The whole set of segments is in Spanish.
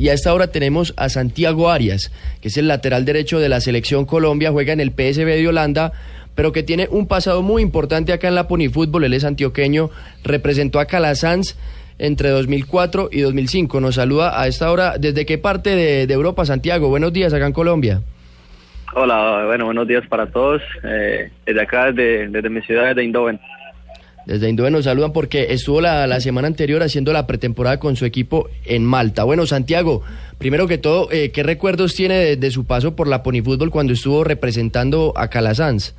Y a esta hora tenemos a Santiago Arias, que es el lateral derecho de la selección Colombia, juega en el PSV de Holanda, pero que tiene un pasado muy importante acá en la Ponifútbol. Él es antioqueño, representó a Calasanz entre 2004 y 2005. Nos saluda a esta hora. ¿Desde qué parte de, Europa, Santiago? Buenos días acá en Colombia. Hola, bueno, buenos días para todos. Eh, desde acá, desde, desde mi ciudad de Eindhoven. Desde Eindhoven nos saludan porque estuvo la, la, semana anterior haciendo la pretemporada con su equipo en Malta. Bueno, Santiago, primero que todo, eh, ¿qué recuerdos tiene de, de, su paso por la Ponifútbol cuando estuvo representando a Calasanz?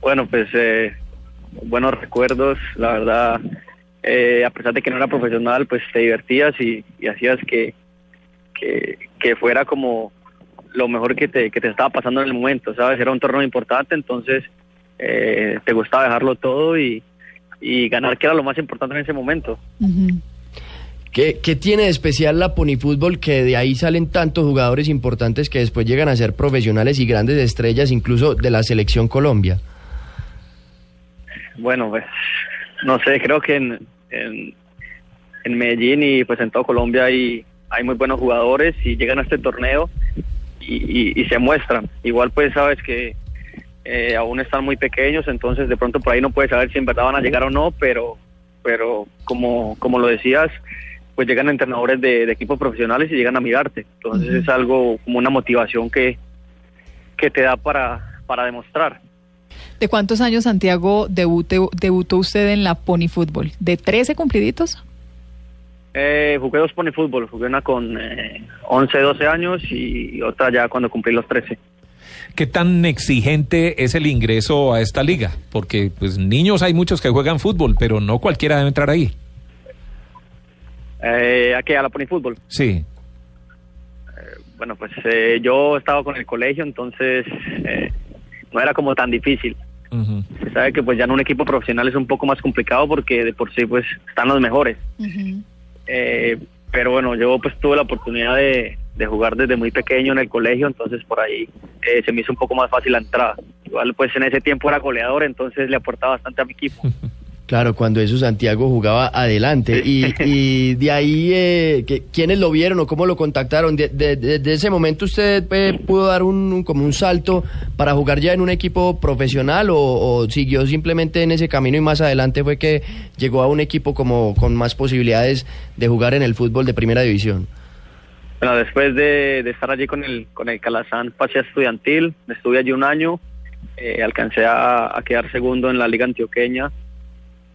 Bueno, pues eh, buenos recuerdos, la verdad, eh, a pesar de que no era profesional, pues te divertías y, y hacías que, que, que, fuera como lo mejor que te, que te estaba pasando en el momento, ¿sabes? Era un torneo importante, entonces eh, te gustaba dejarlo todo y, y, ganar, que era lo más importante en ese momento. Uh -huh. ¿Qué, ¿Qué, tiene de especial la Ponifútbol que de ahí salen tantos jugadores importantes que después llegan a ser profesionales y grandes estrellas, incluso de la selección Colombia? Bueno, pues no sé, creo que en, en, en Medellín y pues en todo Colombia hay, hay muy buenos jugadores y llegan a este torneo y, y, y se muestran. Igual pues sabes que eh, aún están muy pequeños, entonces de pronto por ahí no puedes saber si en verdad van a llegar o no, pero, pero como, como lo decías, pues llegan entrenadores de, de equipos profesionales y llegan a mirarte. Entonces uh -huh. es algo como una motivación que, que te da para, para demostrar. ¿De cuántos años, Santiago, debute, debutó usted en la Pony Fútbol? ¿De 13 cumpliditos? Eh, jugué dos Pony Fútbol, jugué una con eh, 11, 12 años y otra ya cuando cumplí los 13. ¿Qué tan exigente es el ingreso a esta liga? Porque pues niños hay muchos que juegan fútbol, pero no cualquiera debe entrar ahí. Eh, ¿A qué? ¿A la Pony Fútbol? Sí. Eh, bueno, pues eh, yo estaba con el colegio, entonces eh, no era como tan difícil. Uh -huh. Se sabe que pues ya en un equipo profesional es un poco más complicado porque de por sí pues están los mejores. Uh -huh. Pero bueno, yo pues tuve la oportunidad de, de, jugar desde muy pequeño en el colegio, entonces por ahí eh, se me hizo un poco más fácil la entrada. Igual pues en ese tiempo era goleador, entonces le aportaba bastante a mi equipo. Claro, cuando eso Santiago jugaba adelante. Y, y de ahí, eh, que, ¿quiénes lo vieron o cómo lo contactaron? Desde de, de, ese momento usted eh, pudo dar un, un, como un salto para jugar ya en un equipo profesional o, o, siguió simplemente en ese camino y más adelante fue que llegó a un equipo como con más posibilidades de jugar en el fútbol de primera división. Bueno, después de, de estar allí con el, con el Calazán pasé a estudiantil, estuve allí un año, eh, alcancé a, a quedar segundo en la liga antioqueña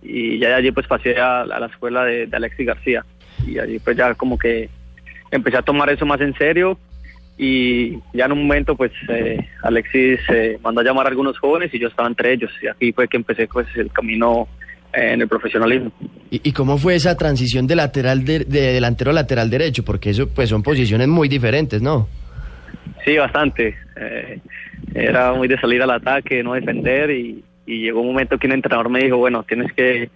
y ya de allí pues pasé a, a la escuela de, de, Alexis García y allí pues ya como que empecé a tomar eso más en serio y ya en un momento pues eh, Alexis eh, mandó a llamar a algunos jóvenes y yo estaba entre ellos y aquí fue que empecé pues el camino eh, en el profesionalismo. ¿Y, ¿Y, cómo fue esa transición de lateral de, de, delantero a lateral derecho? Porque eso pues son posiciones muy diferentes, ¿no? Sí, bastante. Eh, era muy de salir al ataque, no defender y, y llegó un momento que un entrenador me dijo, bueno, tienes que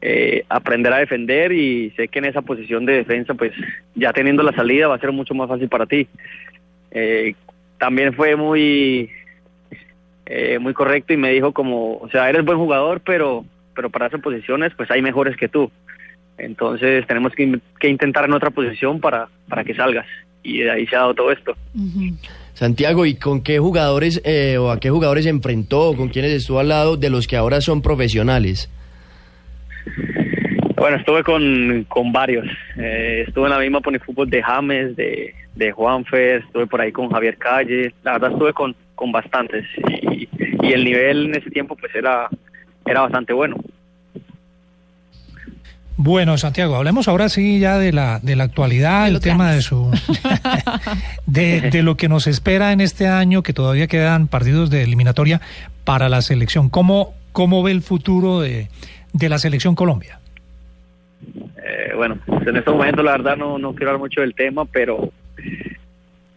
eh, aprender a defender y sé que en esa posición de defensa, pues ya teniendo la salida va a ser mucho más fácil para ti. Eh, también fue muy eh, muy correcto y me dijo como, o sea, eres buen jugador, pero pero para esas posiciones pues hay mejores que tú. Entonces tenemos que, intentar en otra posición para, para que salgas. Y de ahí se ha dado todo esto. Uh. Santiago, ¿y con qué jugadores eh, o a qué jugadores se enfrentó, con quiénes estuvo al lado de los que ahora son profesionales? Bueno, estuve con, con varios. Eh, estuve en la misma Ponifútbol de James, de, de Juanfer, estuve por ahí con Javier Calle. La verdad estuve con, con bastantes. Y, y el nivel en ese tiempo pues era, era bastante bueno. Bueno, Santiago, hablemos ahora sí ya de la, de la actualidad, de el tema de su de, de, lo que nos espera en este año, que todavía quedan partidos de eliminatoria para la selección. ¿Cómo, cómo ve el futuro de, de la selección Colombia? Eh, bueno, pues en este momento la verdad no, no quiero hablar mucho del tema, pero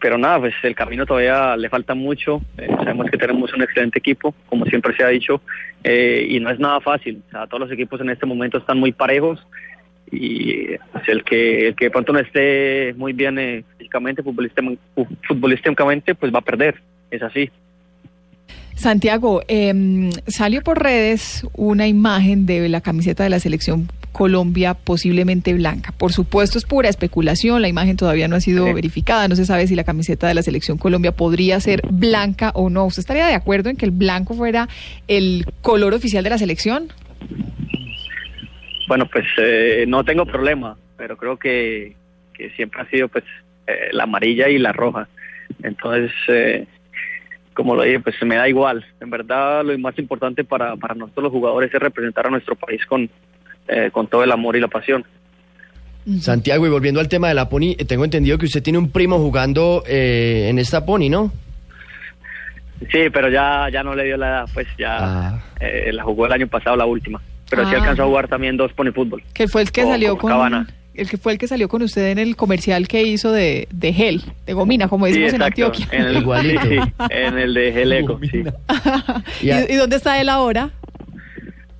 pero nada, pues el camino todavía le falta mucho. Eh, sabemos que tenemos un excelente equipo, como siempre se ha dicho, eh, y no es nada fácil. Todos los equipos en este momento están muy parejos y pues, el que el que de pronto no esté muy bien eh, físicamente, futbolísticamente, pues va a perder. Es así. Santiago, eh, salió por redes una imagen de la camiseta de la selección Colombia posiblemente blanca. Por supuesto es pura especulación, la imagen todavía no ha sido verificada, no se sabe si la camiseta de la selección Colombia podría ser blanca o no. ¿Usted estaría de acuerdo en que el blanco fuera el color oficial de la selección? Bueno, pues eh, no tengo problema, pero creo que, que siempre ha sido pues eh, la amarilla y la roja. Entonces, eh, como lo dije, pues me da igual. En verdad, lo más importante para, para nosotros los jugadores es representar a nuestro país con, eh, con todo el amor y la pasión. Santiago, y volviendo al tema de la Pony, eh, tengo entendido que usted tiene un primo jugando eh, en esta Pony, ¿no? Sí, pero ya, ya no le dio la edad, pues ya Ah. eh, la jugó el año pasado la última. Pero sí Ah. alcanzó a jugar también dos Pony Fútbol. Que fue el que Con salió con el que fue el que salió con usted en el comercial que hizo de, de gel, de gomina, como Sí, decimos en Antioquia. en el, sí, en el de Geleco, sí. ¿Y, y dónde está él ahora?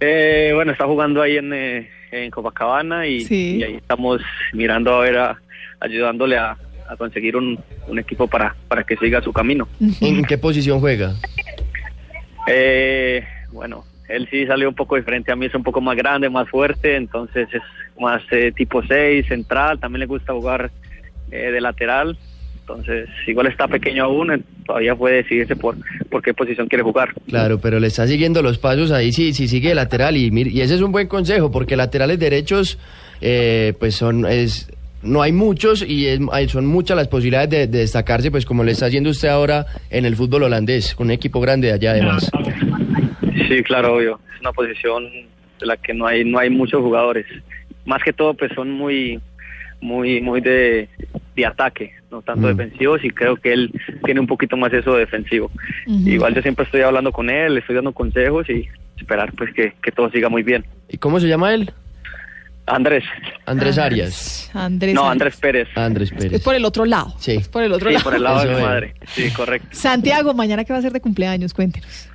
Eh, bueno, está jugando ahí en, eh, en Copacabana y, Sí. y ahí estamos mirando a ver, a- ayudándole a, a conseguir un, un equipo para, para que siga su camino. ¿En qué posición juega? Eh, bueno, él sí salió un poco diferente a mí, es un poco más grande, más fuerte, entonces es más eh, tipo 6, central, también le gusta jugar eh, de lateral, entonces igual está pequeño aún, todavía puede decidirse por, por qué posición quiere jugar. Claro, pero le está siguiendo los pasos ahí, sí, sí sigue de lateral y, y ese es un buen consejo porque laterales derechos, eh, pues son, es, no hay muchos y es- hay- son muchas las posibilidades de, de destacarse, pues como le está haciendo usted ahora en el fútbol holandés, con un equipo grande de allá además. Sí, claro, obvio. Es una posición de la que no hay no hay muchos jugadores. Más que todo, pues son muy muy muy de, de ataque, no tanto Mm. defensivos y creo que él tiene un poquito más eso de defensivo. Igual yo siempre estoy hablando con él, le estoy dando consejos y esperar pues que, que todo siga muy bien. ¿Y cómo se llama él? Andrés, Andrés Arias. Andrés. no. Andrés Pérez. Andrés Pérez. Es por el otro lado. Sí. Es por el otro Sí, lado. por el lado de mi madre. Sí, correcto. Santiago, mañana qué va a ser de cumpleaños, cuéntenos.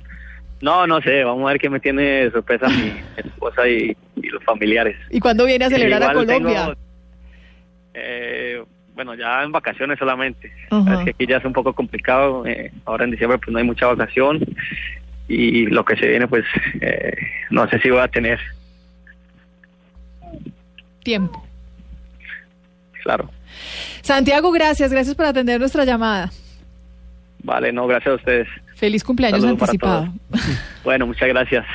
No, no sé, vamos a ver qué me tiene de sorpresa mi esposa y, y los familiares. ¿Y cuándo viene a celebrar a Igual Colombia? tengo, eh, bueno, ya en vacaciones solamente. Es que aquí ya es un poco complicado. eh, ahora en diciembre pues no hay mucha vacación y lo que se viene pues eh, no sé si voy a tener. Tiempo. Claro. Santiago, gracias, gracias por atender nuestra llamada. Vale, no, gracias a ustedes. Feliz cumpleaños Saludos anticipado. Bueno, muchas gracias.